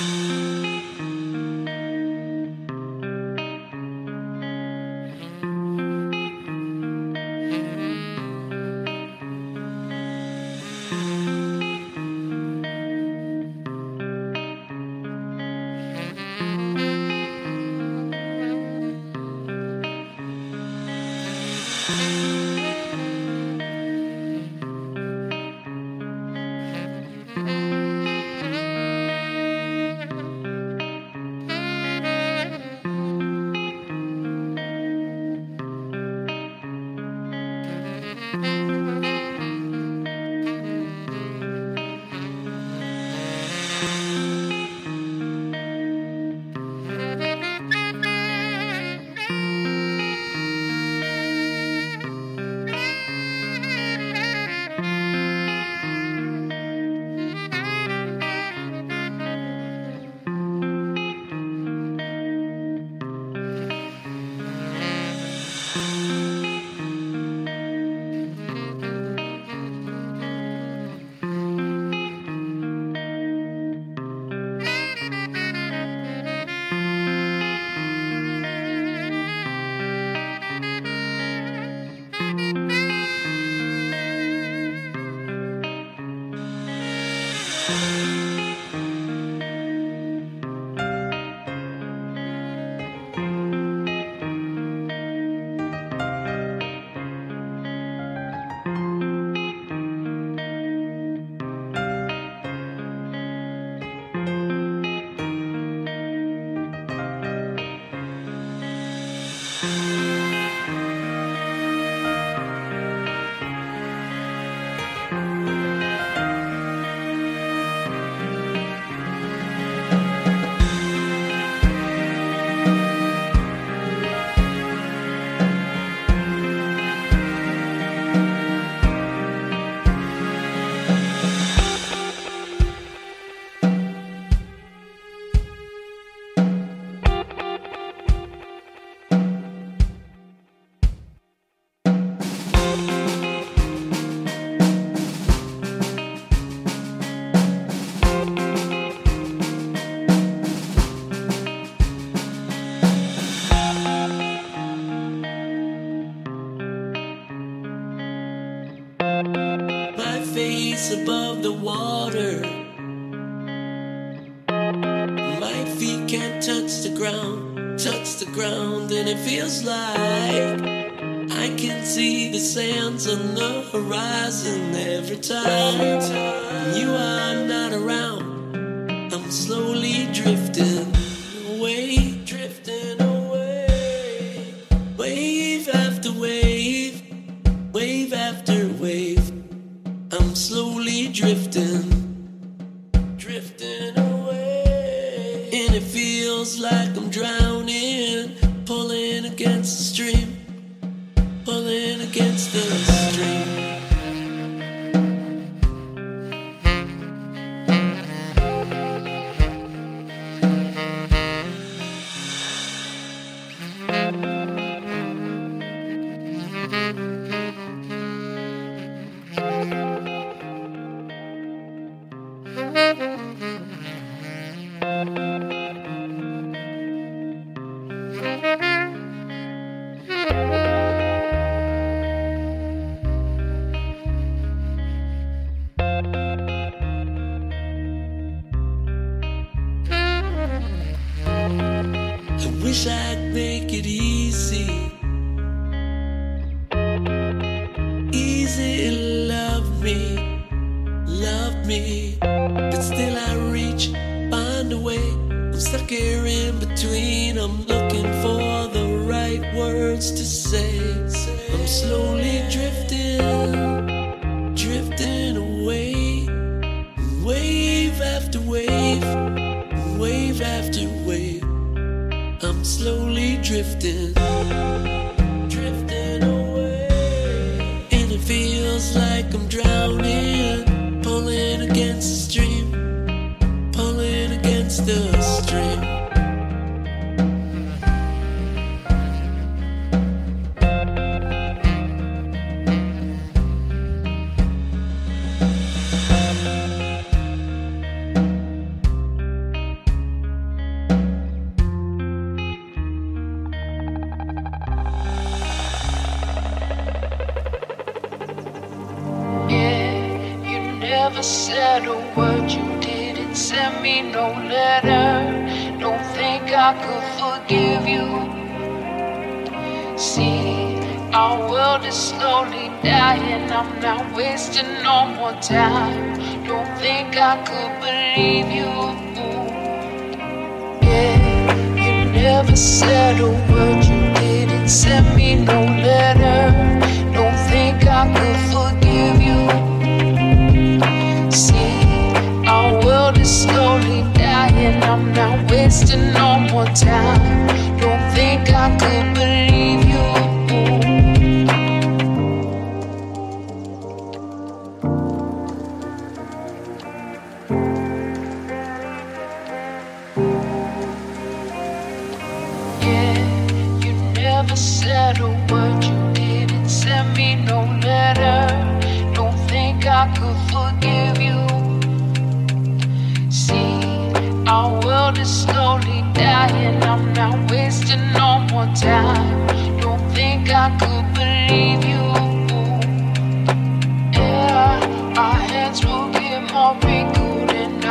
Música feels like I'm drowning, pulling against the stream.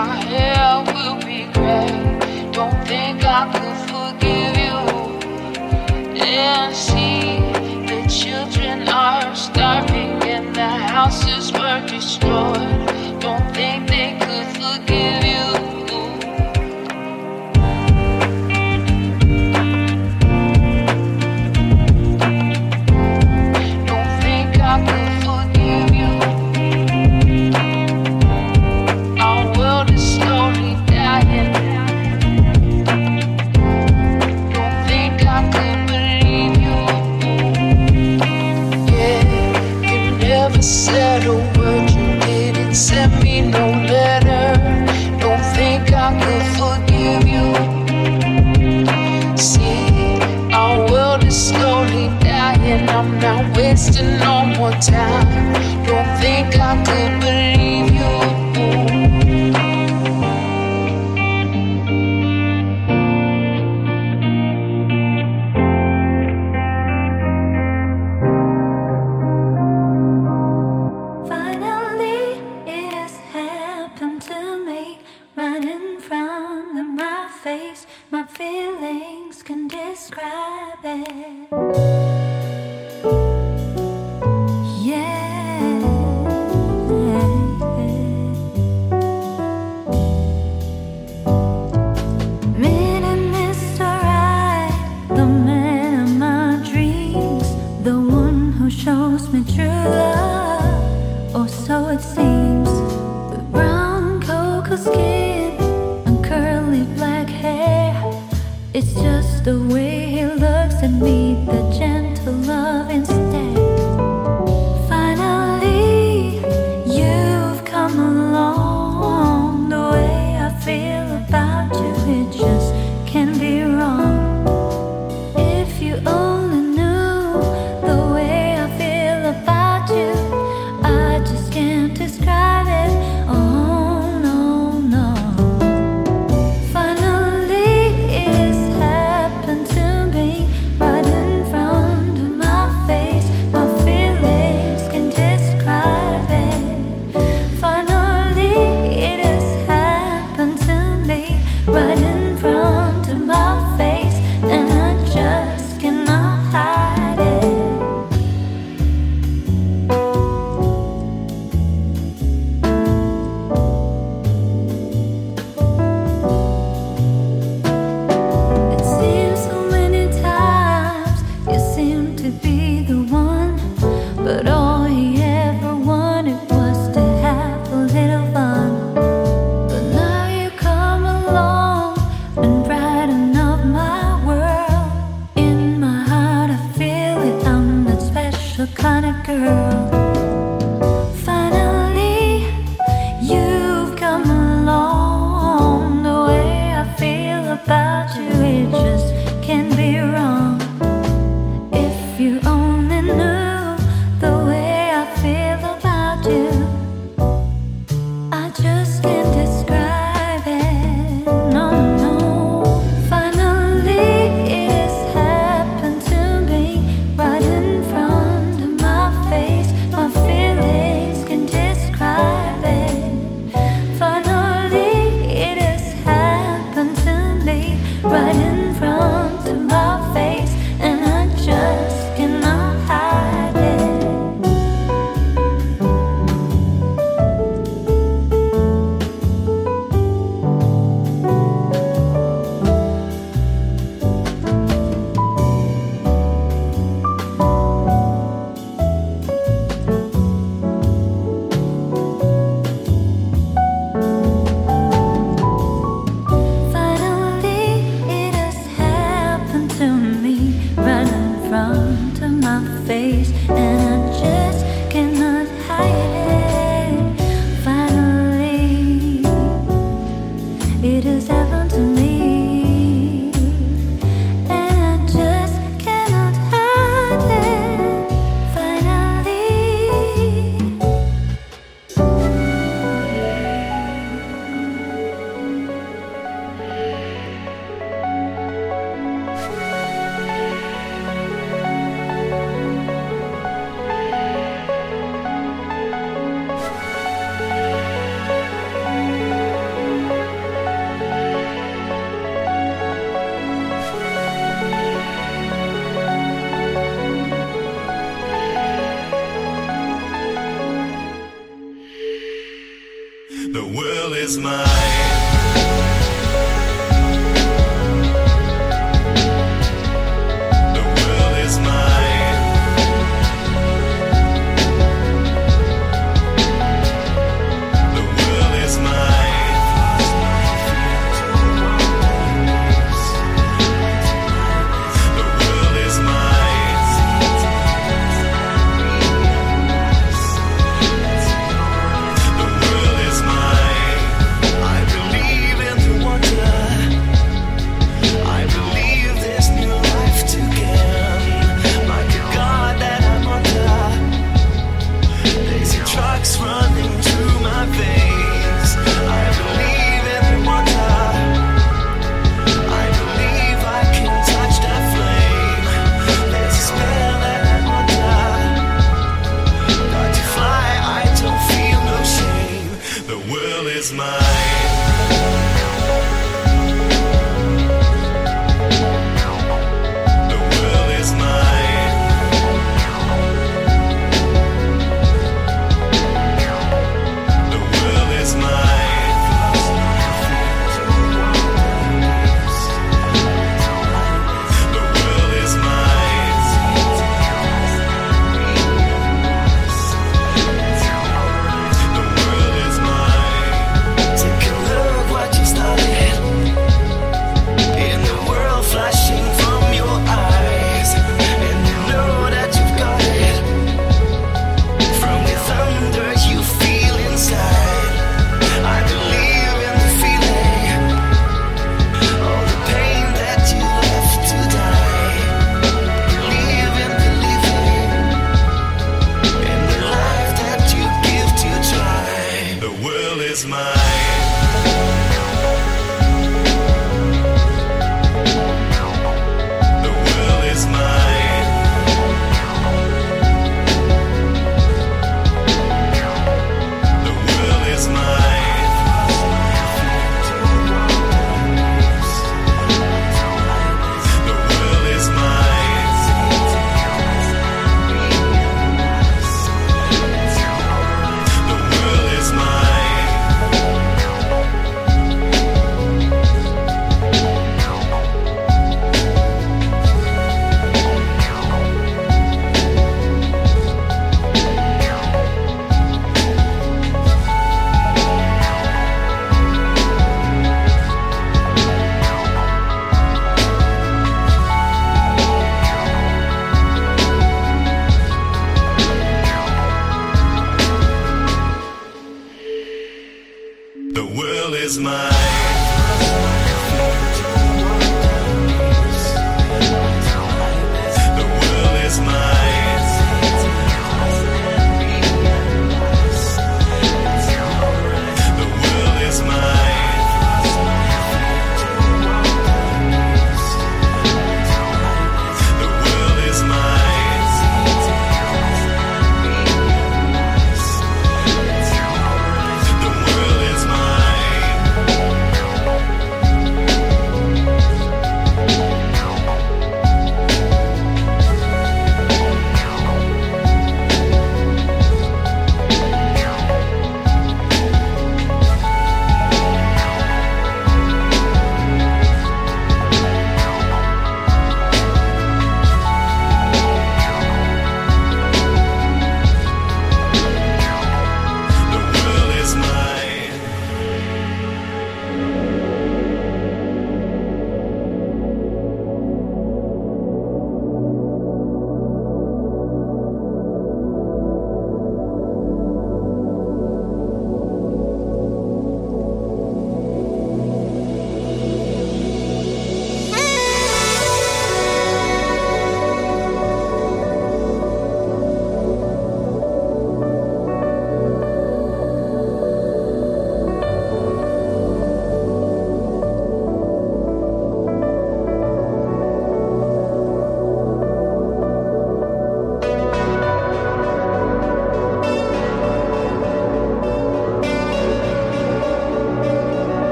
my hair will be gray. Don't think I could forgive you. And see, the children are starving, and the house is burning. Town. time.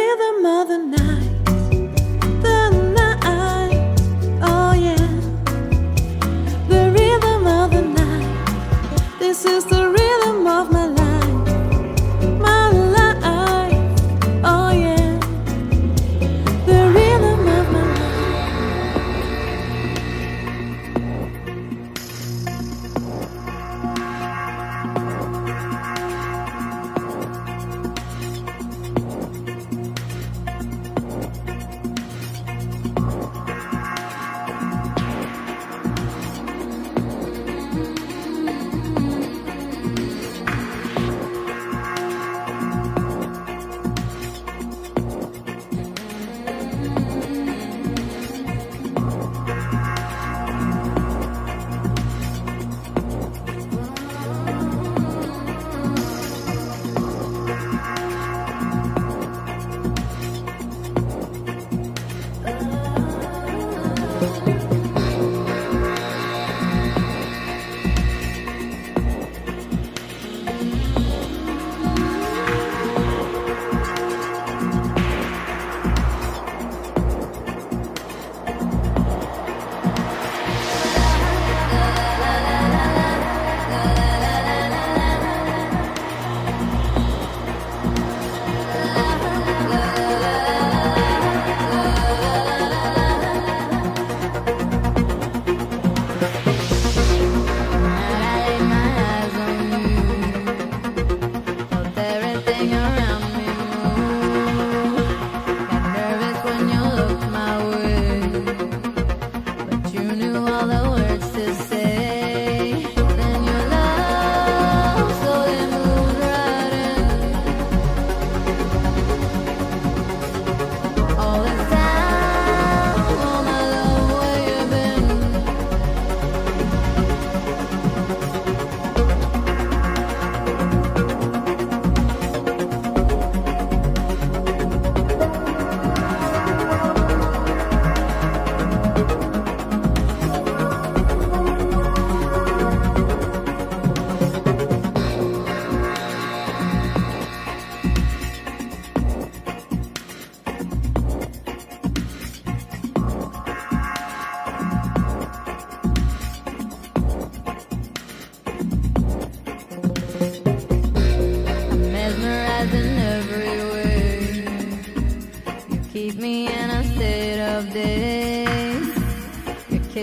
rhythm of the night, the night, oh yeah, the rhythm of the night. This is the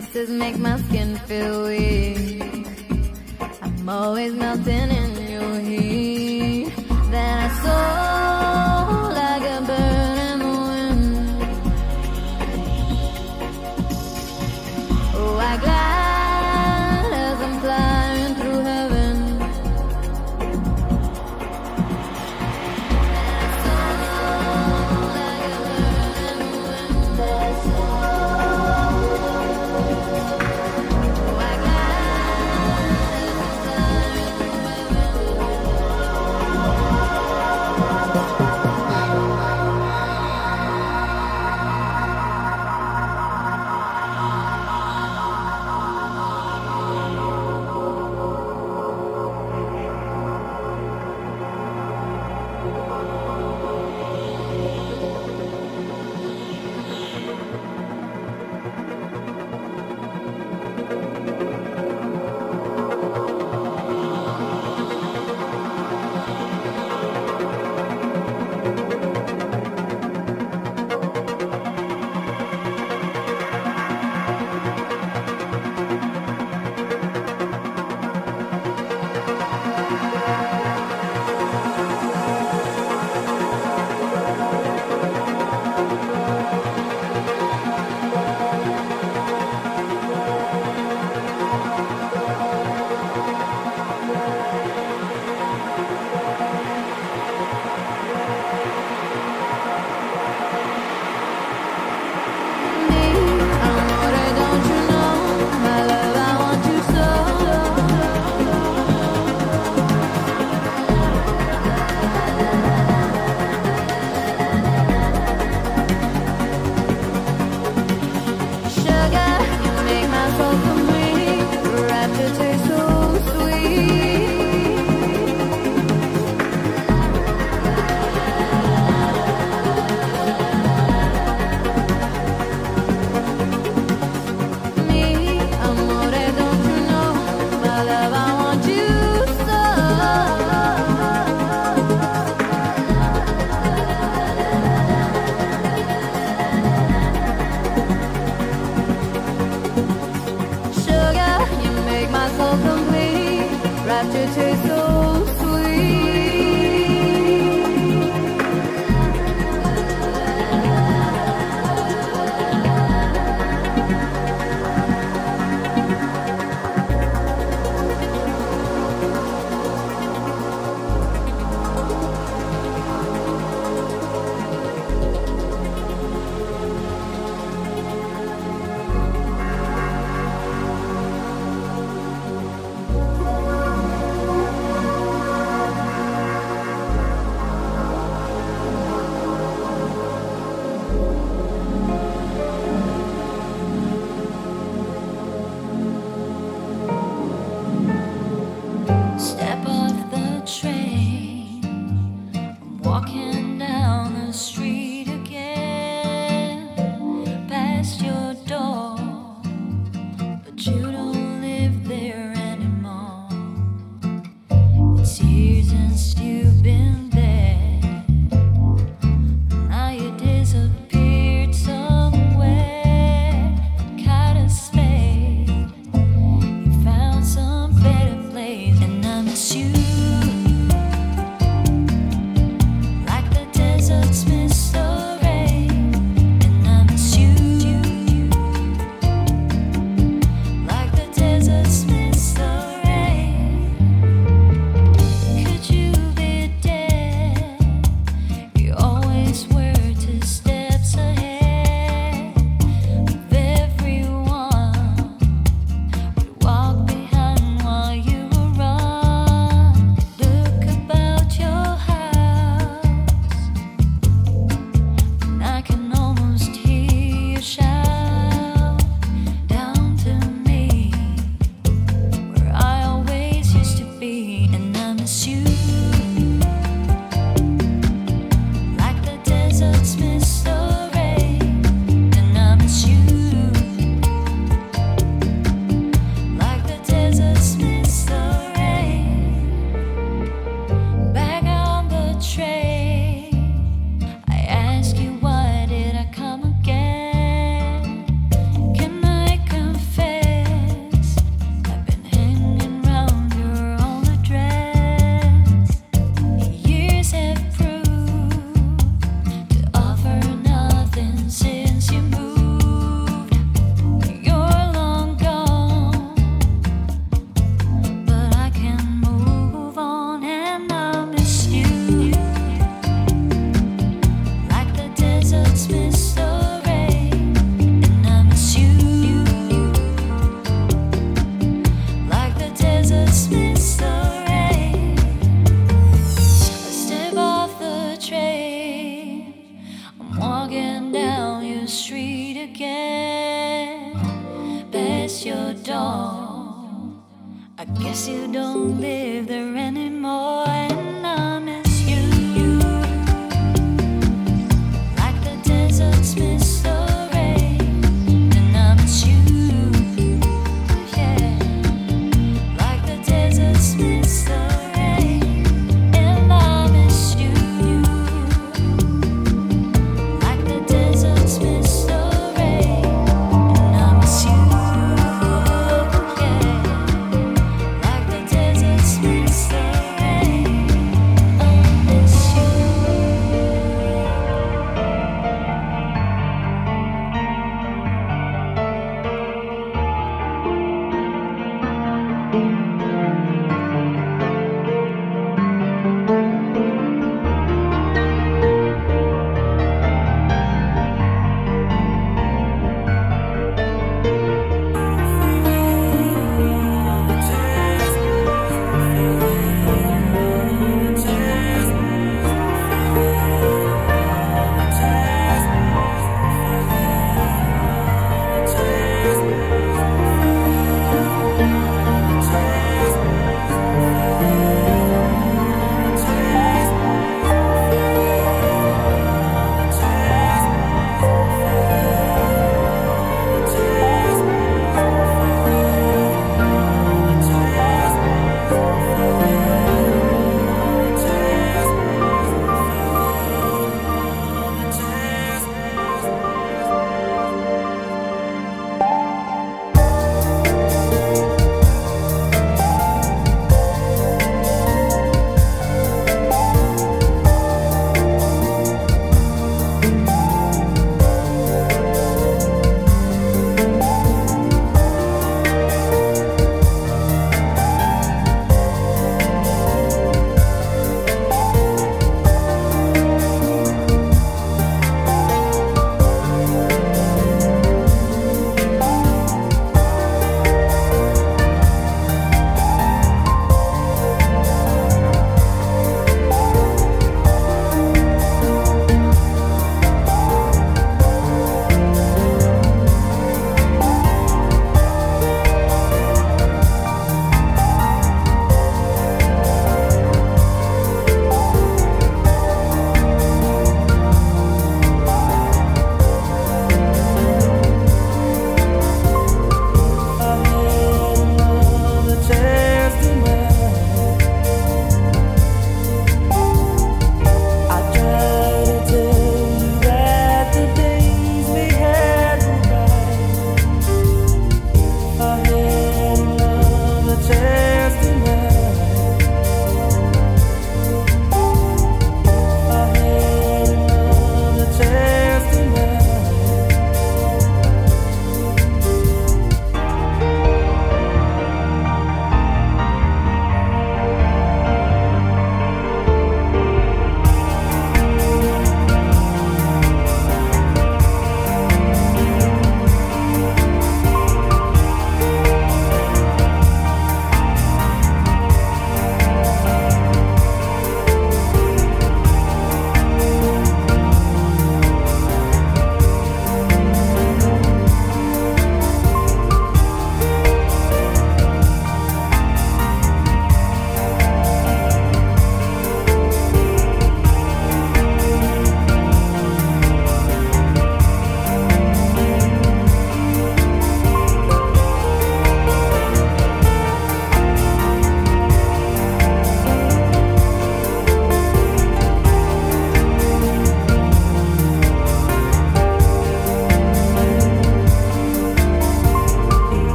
kisses make my skin feel weak. I'm always melting in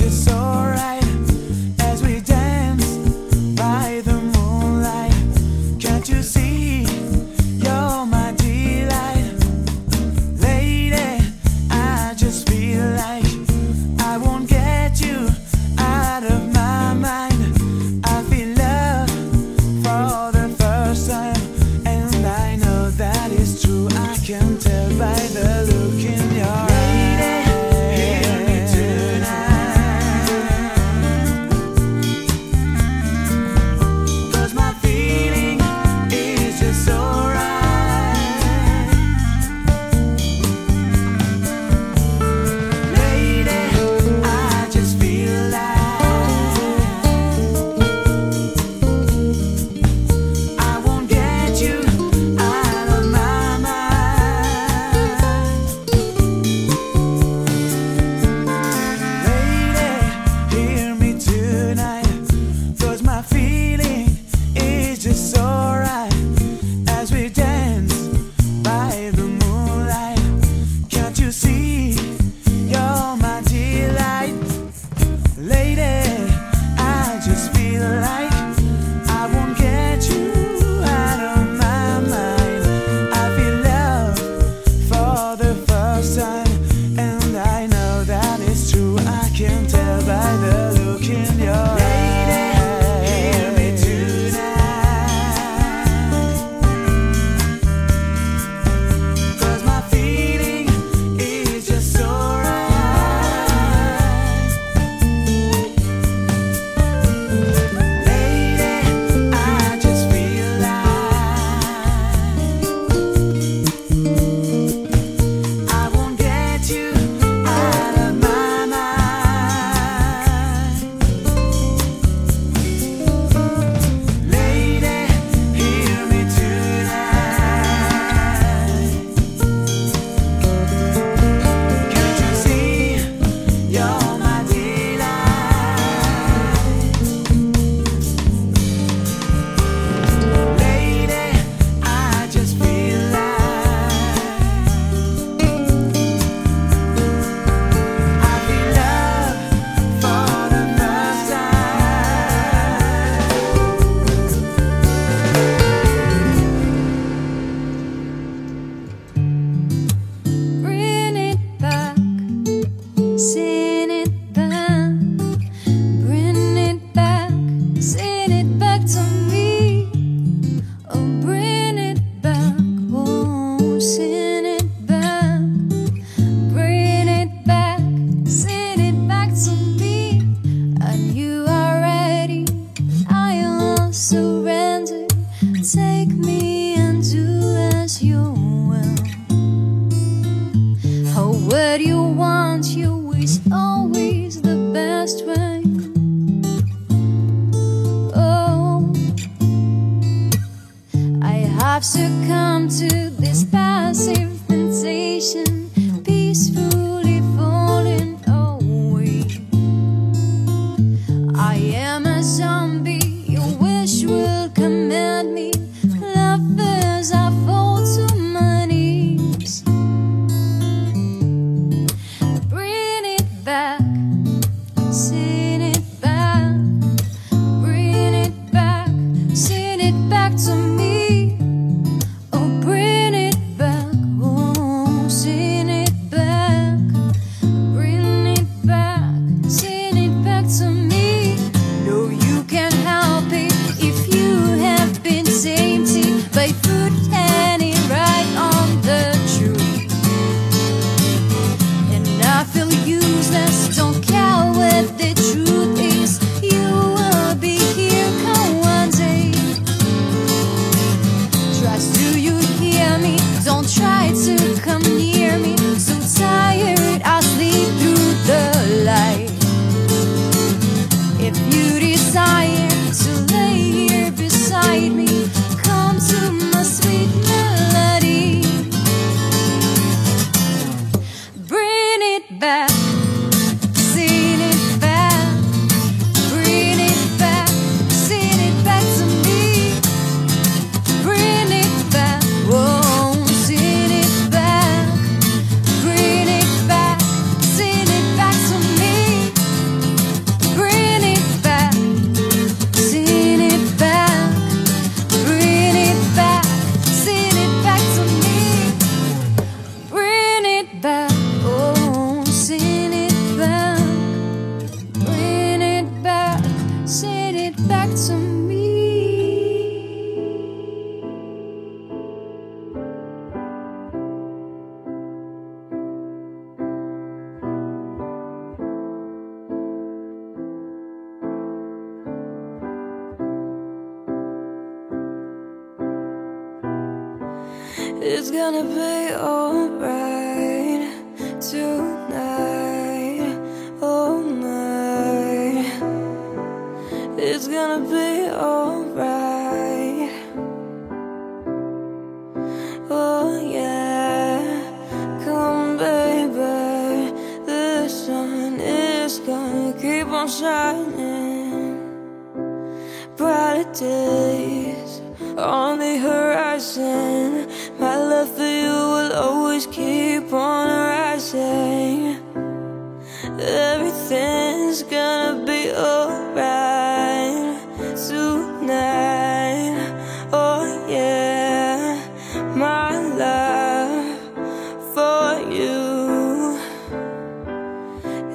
it's just alright.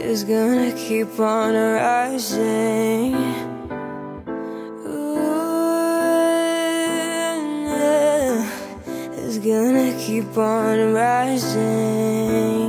is gonna keep on rising. Ooh, is gonna keep on rising.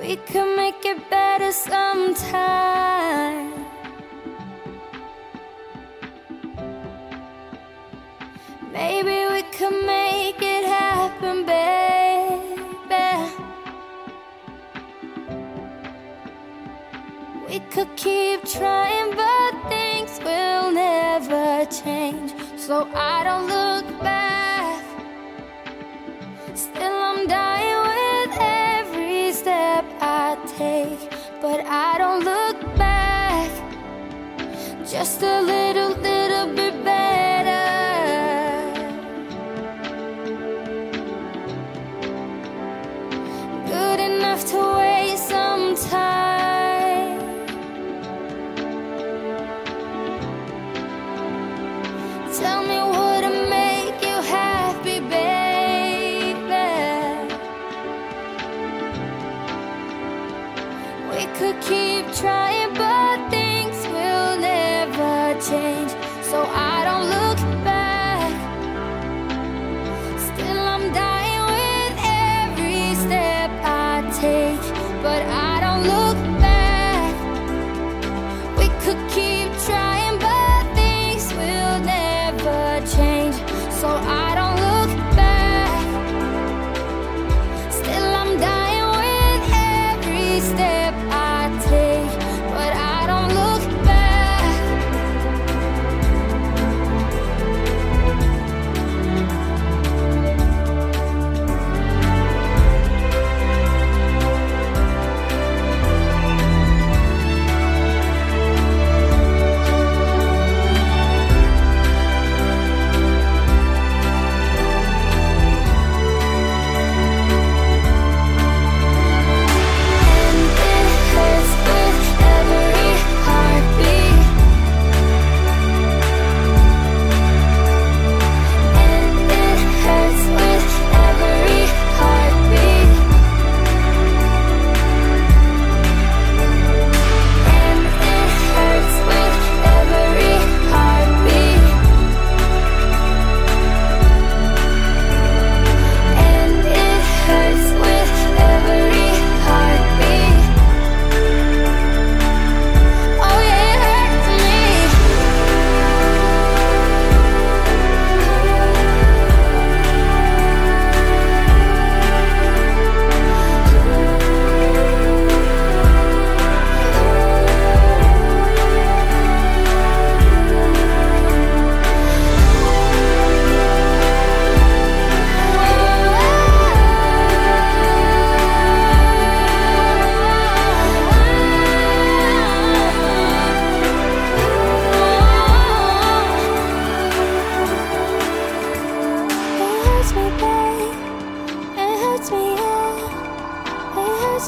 We could make it better sometime. Maybe we could make it happen, baby. We could keep trying, but things will never change. So I don't look back. just a little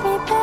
me back.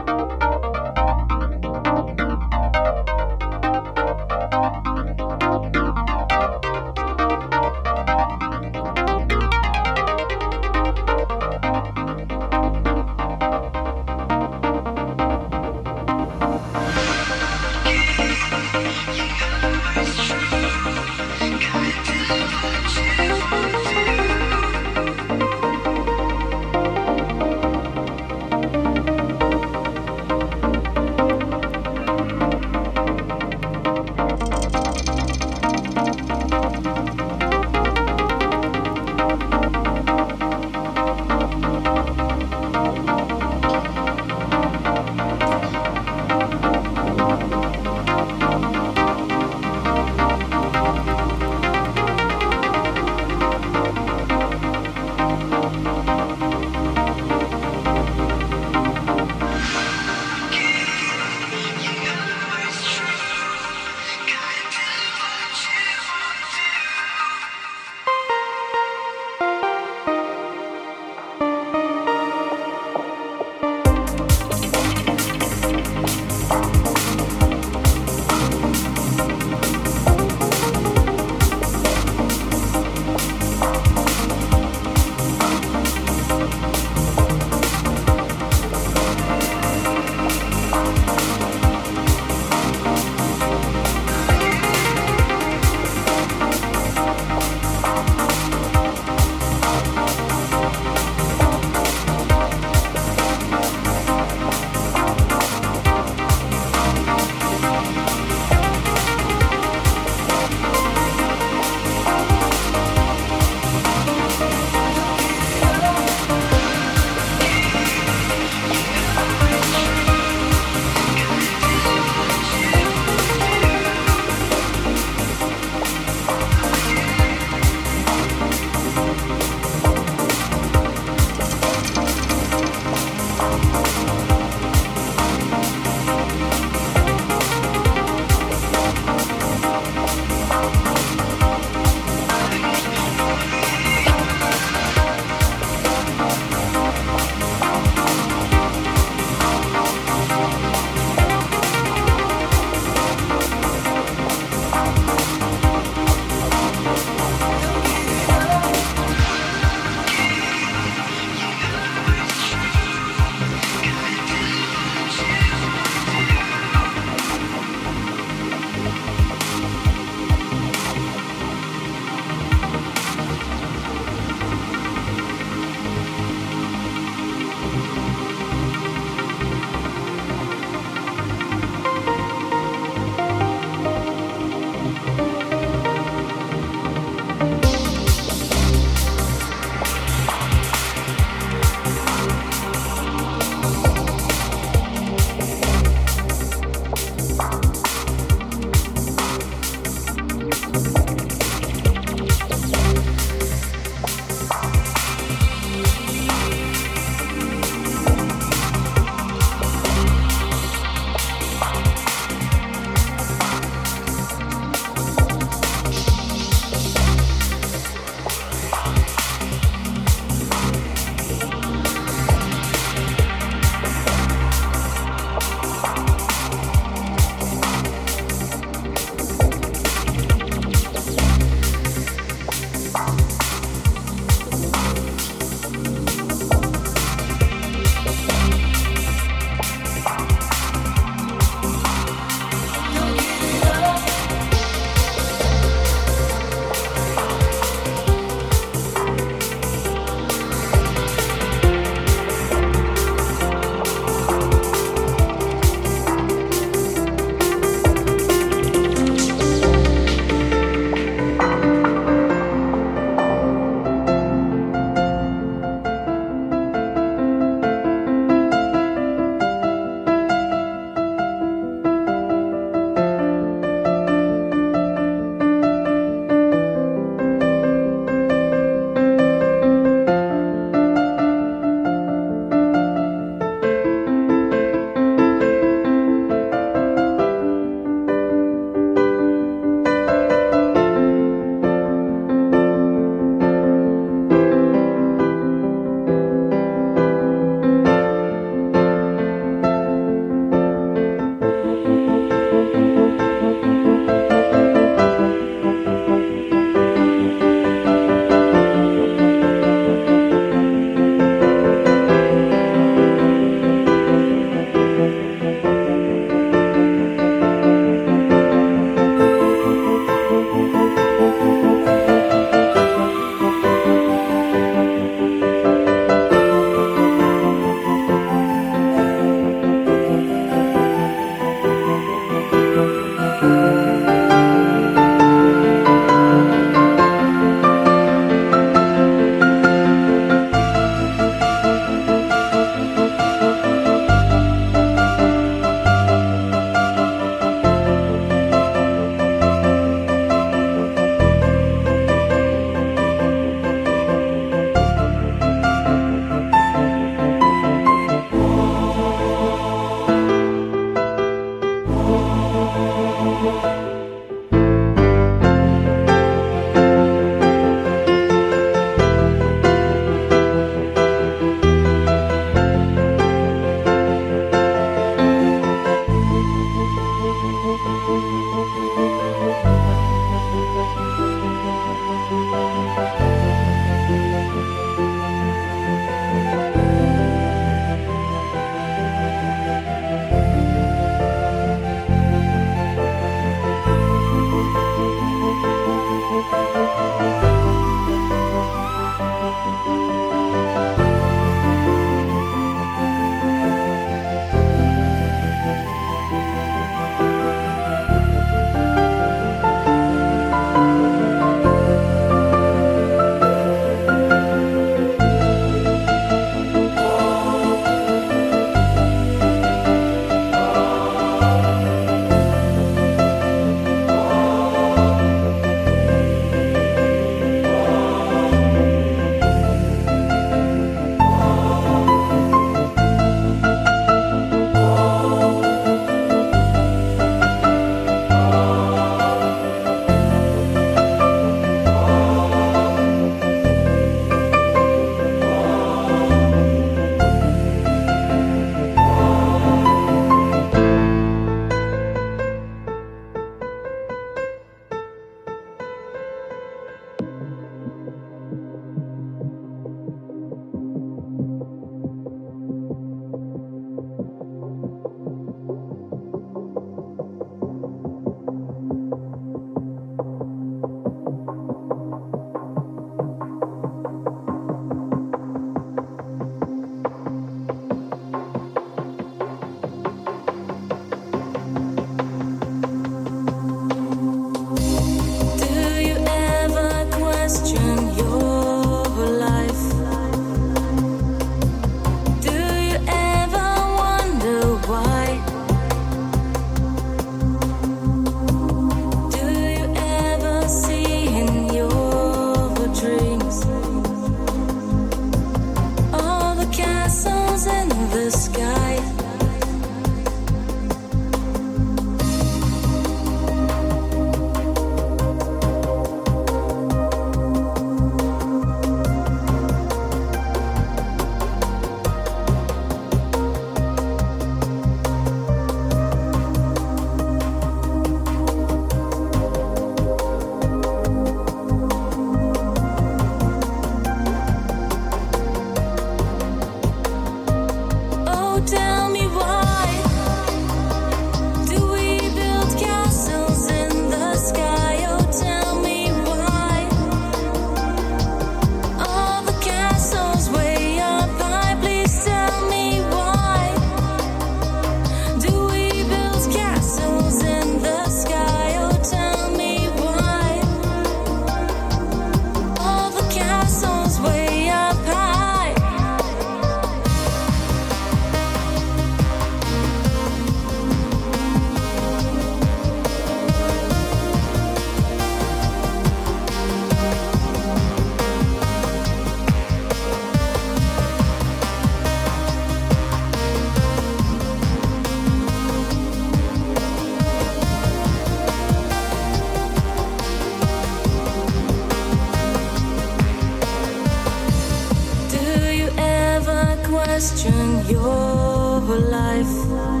life.